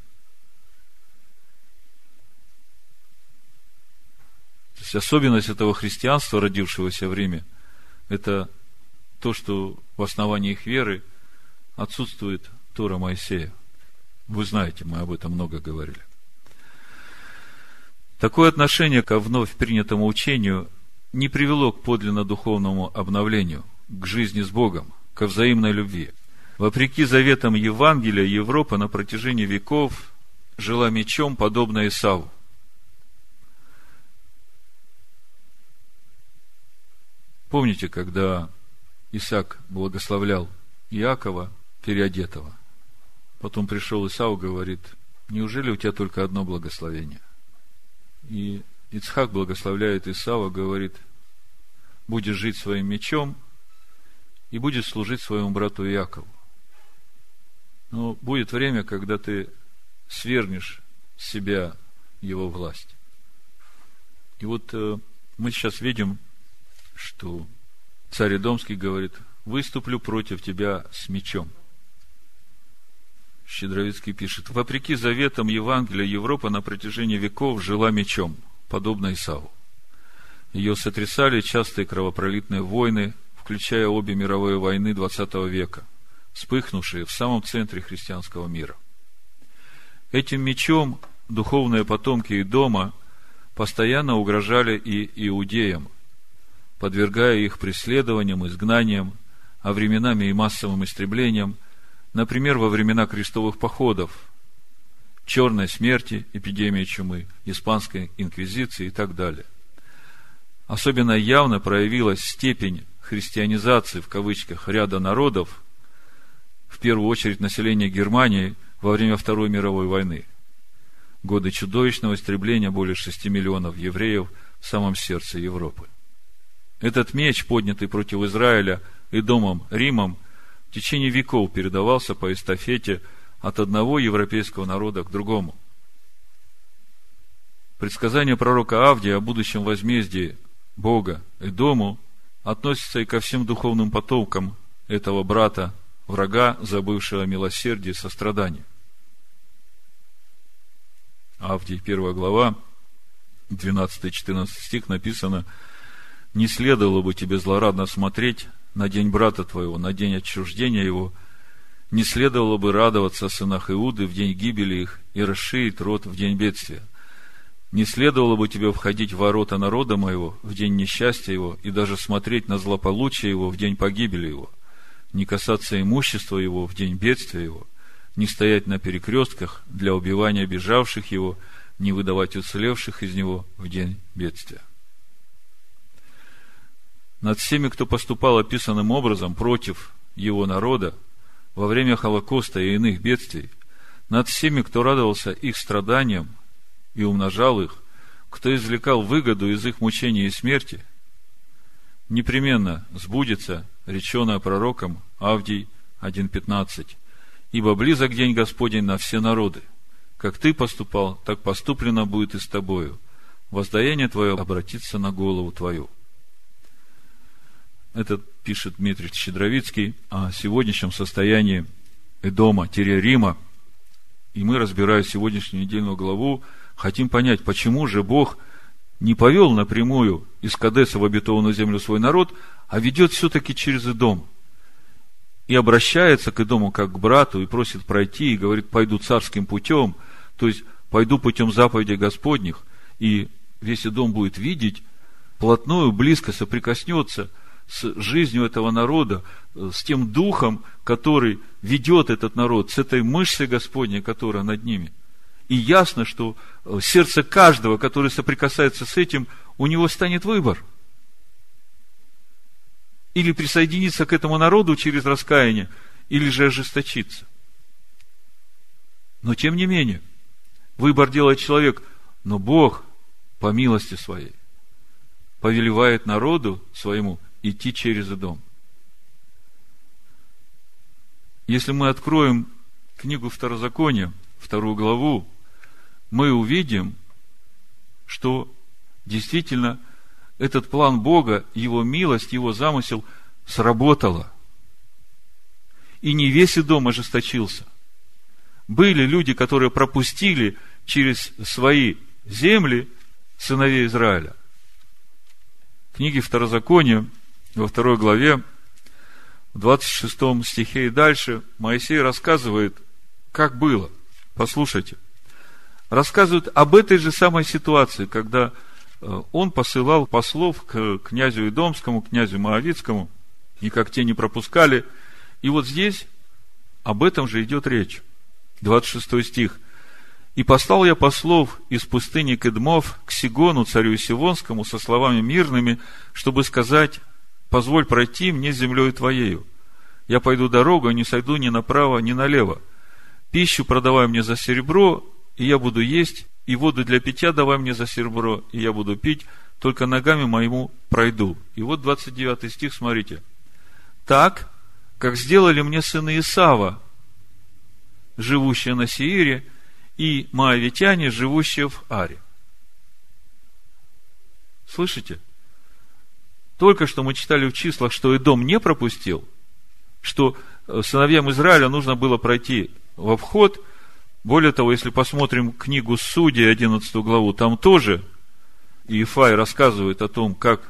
То есть особенность этого христианства, родившегося в Риме, это то, что в основании их веры отсутствует Тора Моисея. Вы знаете, мы об этом много говорили. Такое отношение к вновь принятому учению не привело к подлинно духовному обновлению, к жизни с Богом, к взаимной любви. Вопреки заветам Евангелия, Европа на протяжении веков жила мечом, подобно Исаву. Помните, когда Исаак благословлял Иакова, переодетого? Потом пришел Исау, говорит, неужели у тебя только одно благословение? И Ицхак благословляет Исава, говорит, будешь жить своим мечом и будешь служить своему брату Якову. Но будет время, когда ты свернешь с себя его власть. И вот э, мы сейчас видим, что царь Идомский говорит, выступлю против тебя с мечом. Щедровицкий пишет, вопреки заветам Евангелия, Европа на протяжении веков жила мечом – подобно Исаву. Ее сотрясали частые кровопролитные войны, включая обе мировые войны XX века, вспыхнувшие в самом центре христианского мира. Этим мечом духовные потомки и дома постоянно угрожали и иудеям, подвергая их преследованиям, изгнаниям, а временами и массовым истреблениям, например, во времена крестовых походов, черной смерти, эпидемии чумы, испанской инквизиции и так далее. Особенно явно проявилась степень христианизации, в кавычках, ряда народов, в первую очередь населения Германии во время Второй мировой войны. Годы чудовищного истребления более 6 миллионов евреев в самом сердце Европы. Этот меч, поднятый против Израиля и домом Римом, в течение веков передавался по эстафете от одного европейского народа к другому. Предсказание пророка Авдия о будущем возмездии Бога и дому относится и ко всем духовным потомкам этого брата, врага, забывшего милосердие и сострадание. Авдий, 1 глава, 12-14 стих написано, «Не следовало бы тебе злорадно смотреть на день брата твоего, на день отчуждения его, не следовало бы радоваться о сынах Иуды в день гибели их и расширить рот в день бедствия. Не следовало бы тебе входить в ворота народа моего в день несчастья его и даже смотреть на злополучие его в день погибели его, не касаться имущества его в день бедствия его, не стоять на перекрестках для убивания бежавших его, не выдавать уцелевших из него в день бедствия. Над всеми, кто поступал описанным образом против его народа во время Холокоста и иных бедствий, над всеми, кто радовался их страданиям и умножал их, кто извлекал выгоду из их мучения и смерти, непременно сбудется реченое пророком Авдий 1.15 ибо близок день Господень на все народы. Как ты поступал, так поступлено будет и с тобою. Воздаяние твое обратится на голову твою. Это пишет Дмитрий Щедровицкий о сегодняшнем состоянии Эдома-Рима. И мы, разбирая сегодняшнюю недельную главу, хотим понять, почему же Бог не повел напрямую из Кадеса в обетованную землю свой народ, а ведет все-таки через Эдом – и обращается к Идому как к брату и просит пройти, и говорит, пойду царским путем, то есть пойду путем заповедей Господних, и весь Идом будет видеть, плотную, близко соприкоснется с жизнью этого народа, с тем духом, который ведет этот народ, с этой мышцей Господней, которая над ними. И ясно, что сердце каждого, который соприкасается с этим, у него станет выбор – или присоединиться к этому народу через раскаяние, или же ожесточиться. Но тем не менее, выбор делает человек, но Бог по милости своей повелевает народу своему идти через дом. Если мы откроем книгу Второзакония, вторую главу, мы увидим, что действительно этот план Бога, Его милость, Его замысел сработало. И не весь и дом ожесточился. Были люди, которые пропустили через свои земли сыновей Израиля. В книге Второзакония, во второй главе, в 26 стихе и дальше, Моисей рассказывает, как было. Послушайте. Рассказывает об этой же самой ситуации, когда Э, он посылал послов к князю Идомскому, князю Моавицкому, и как те не пропускали. И вот здесь об этом же идет речь. 26 стих. «И послал я послов из пустыни Кедмов к Сигону, царю Сивонскому, со словами мирными, чтобы сказать, позволь пройти мне землей твоею. Я пойду дорогу, не сойду ни направо, ни налево. Пищу продавай мне за серебро, и я буду есть, и воду для питья давай мне за серебро, и я буду пить, только ногами моему пройду. И вот 29 стих, смотрите. Так, как сделали мне сыны Исава, живущие на Сиире, и маавитяне, живущие в Аре. Слышите? Только что мы читали в числах, что Идом не пропустил, что э, сыновьям Израиля нужно было пройти в обход – более того, если посмотрим книгу Судей, 11 главу, там тоже Иефай рассказывает о том, как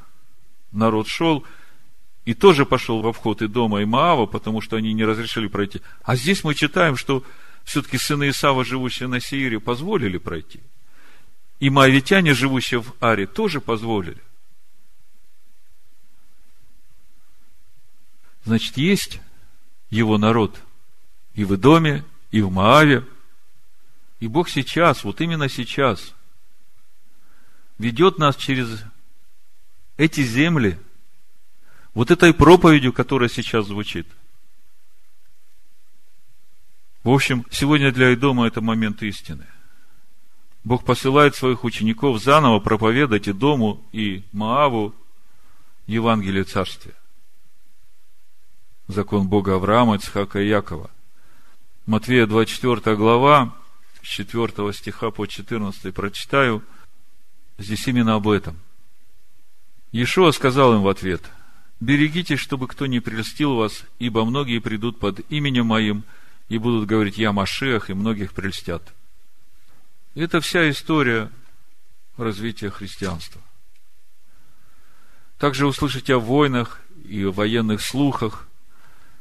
народ шел, и тоже пошел в обход и дома, и Маава, потому что они не разрешили пройти. А здесь мы читаем, что все-таки сыны Исава, живущие на Сеире, позволили пройти. И моавитяне, живущие в Аре, тоже позволили. Значит, есть его народ и в Идоме, и в Мааве. И Бог сейчас, вот именно сейчас, ведет нас через эти земли, вот этой проповедью, которая сейчас звучит. В общем, сегодня для Идома это момент истины. Бог посылает своих учеников заново проповедать и и Мааву Евангелие Царствия. Закон Бога Авраама, Ицхака и Якова. Матвея 24 глава, с 4 стиха по 14 прочитаю. Здесь именно об этом. Иешуа сказал им в ответ, «Берегитесь, чтобы кто не прельстил вас, ибо многие придут под именем моим и будут говорить, я Машех, и многих прельстят». Это вся история развития христианства. Также услышите о войнах и военных слухах.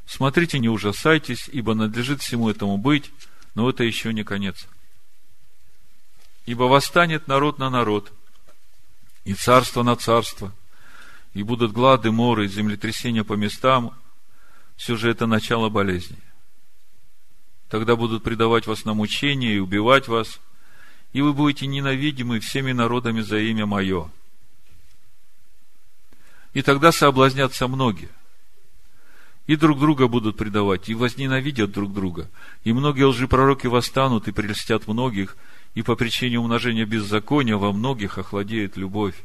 Смотрите, не ужасайтесь, ибо надлежит всему этому быть, но это еще не конец. Ибо восстанет народ на народ, и царство на царство, и будут глады, моры, землетрясения по местам. Все же это начало болезни. Тогда будут предавать вас на мучение и убивать вас, и вы будете ненавидимы всеми народами за имя Мое. И тогда соблазнятся многие. И друг друга будут предавать, и возненавидят друг друга. И многие лжепророки восстанут и прельстят многих, и по причине умножения беззакония во многих охладеет любовь.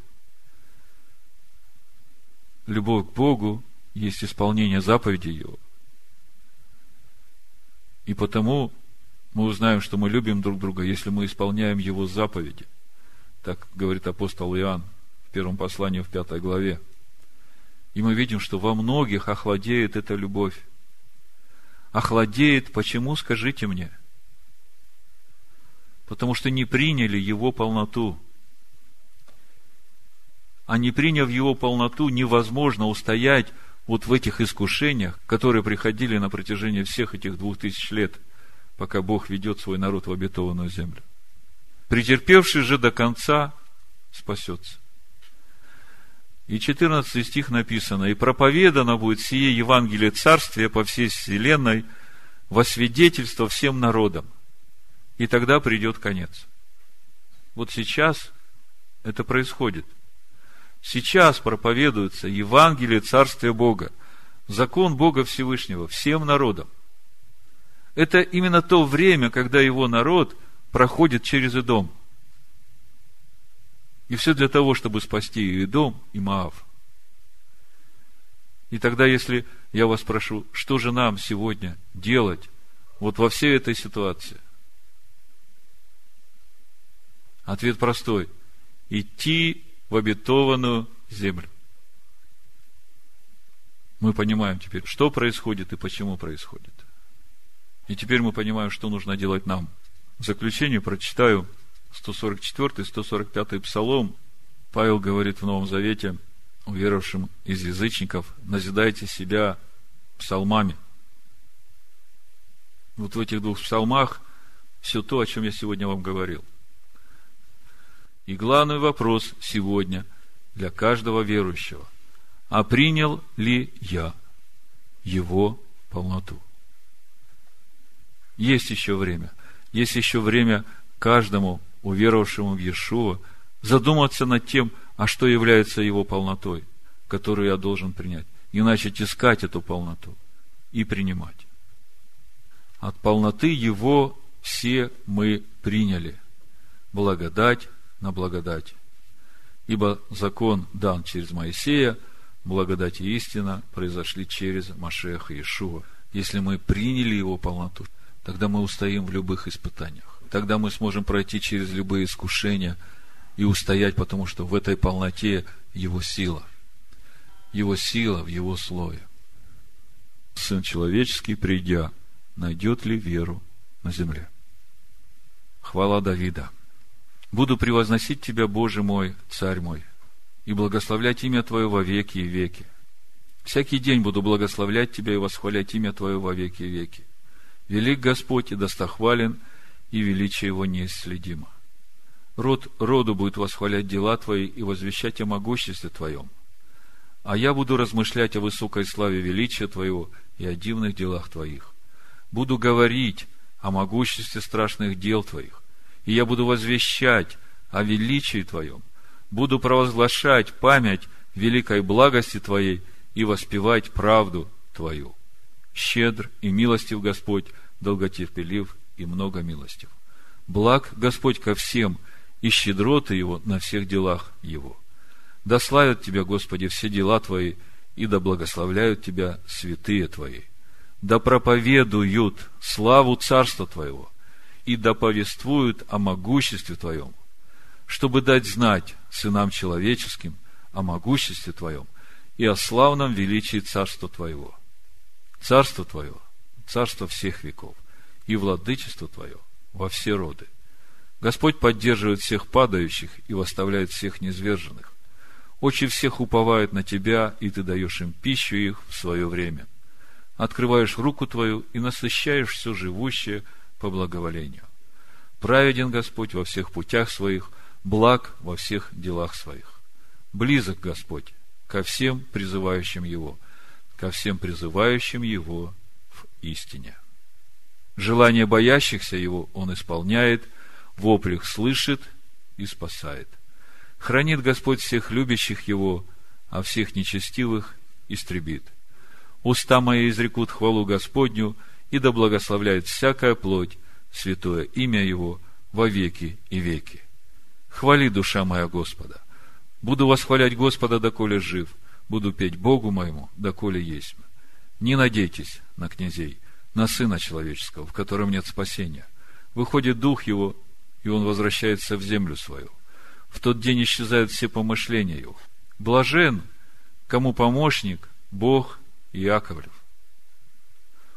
Любовь к Богу есть исполнение заповедей Его. И потому мы узнаем, что мы любим друг друга, если мы исполняем Его заповеди. Так говорит апостол Иоанн в первом послании в пятой главе. И мы видим, что во многих охладеет эта любовь. Охладеет, почему, скажите мне? Потому что не приняли Его полноту. А не приняв Его полноту, невозможно устоять вот в этих искушениях, которые приходили на протяжении всех этих двух тысяч лет, пока Бог ведет свой народ в обетованную землю. Претерпевший же до конца спасется. И 14 стих написано, «И проповедано будет сие Евангелие Царствия по всей вселенной во свидетельство всем народам, и тогда придет конец». Вот сейчас это происходит. Сейчас проповедуется Евангелие Царствия Бога, закон Бога Всевышнего всем народам. Это именно то время, когда его народ проходит через Идом – и все для того, чтобы спасти и дом, и Маав. И тогда, если я вас прошу, что же нам сегодня делать вот во всей этой ситуации? Ответ простой. Идти в обетованную землю. Мы понимаем теперь, что происходит и почему происходит. И теперь мы понимаем, что нужно делать нам. В заключение прочитаю 144, 145 псалом, Павел говорит в Новом Завете уверовавшим из язычников, назидайте себя псалмами. Вот в этих двух псалмах все то, о чем я сегодня вам говорил. И главный вопрос сегодня для каждого верующего. А принял ли я его полноту? Есть еще время. Есть еще время каждому уверовавшему в Иешуа, задуматься над тем, а что является его полнотой, которую я должен принять, и начать искать эту полноту и принимать. От полноты его все мы приняли. Благодать на благодать. Ибо закон дан через Моисея, благодать и истина произошли через Машеха Иешуа. Если мы приняли его полноту, тогда мы устоим в любых испытаниях тогда мы сможем пройти через любые искушения и устоять, потому что в этой полноте Его сила. Его сила в Его слое. Сын человеческий, придя, найдет ли веру на земле? Хвала Давида. Буду превозносить Тебя, Боже мой, Царь мой, и благословлять имя Твое во веки и веки. Всякий день буду благословлять Тебя и восхвалять имя Твое во веки и веки. Велик Господь и достохвален – и величие его неисследимо. Род роду будет восхвалять дела Твои и возвещать о могуществе Твоем. А я буду размышлять о высокой славе величия Твоего и о дивных делах Твоих. Буду говорить о могуществе страшных дел Твоих, и я буду возвещать о величии Твоем, буду провозглашать память великой благости Твоей и воспевать правду Твою. Щедр и милостив Господь, долготерпелив и много милостив. Благ Господь ко всем, и щедроты Его на всех делах Его. Да славят Тебя, Господи, все дела Твои, и да благословляют Тебя святые Твои. Да проповедуют славу Царства Твоего, и да повествуют о могуществе Твоем, чтобы дать знать сынам человеческим о могуществе Твоем и о славном величии Царства Твоего. Царство Твое, Царство всех веков, и владычество Твое во все роды. Господь поддерживает всех падающих и восставляет всех низверженных. Очи всех уповают на Тебя, и Ты даешь им пищу их в свое время. Открываешь руку Твою и насыщаешь все живущее по благоволению. Праведен Господь во всех путях своих, благ во всех делах своих. Близок Господь ко всем призывающим Его, ко всем призывающим Его в истине. Желание боящихся Его Он исполняет, вопль слышит и спасает. Хранит Господь всех любящих Его, а всех нечестивых истребит. Уста мои изрекут хвалу Господню, и да благословляет всякая плоть, святое имя Его во веки и веки. Хвали, душа моя Господа. Буду восхвалять Господа, доколе жив, буду петь Богу моему, доколе есть. Не надейтесь на князей, на Сына Человеческого, в котором нет спасения. Выходит Дух Его, и Он возвращается в землю свою. В тот день исчезают все помышления Его. Блажен, кому помощник, Бог Иаковлев.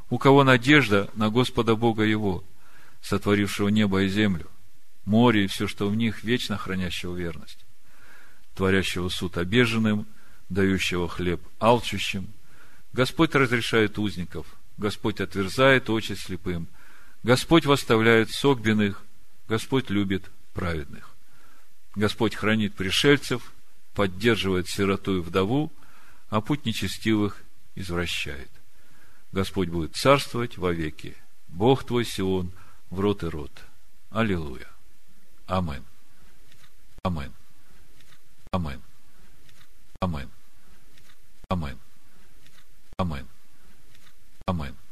У кого надежда на Господа Бога Его, сотворившего небо и землю, море и все, что в них, вечно хранящего верность, творящего суд обиженным, дающего хлеб алчущим. Господь разрешает узников, Господь отверзает очи слепым, Господь восставляет согбенных, Господь любит праведных. Господь хранит пришельцев, поддерживает сироту и вдову, а путь нечестивых извращает. Господь будет царствовать вовеки. Бог твой Сион в рот и рот. Аллилуйя. Амен. Амен. Амен. Амен. Амен. Амен. online.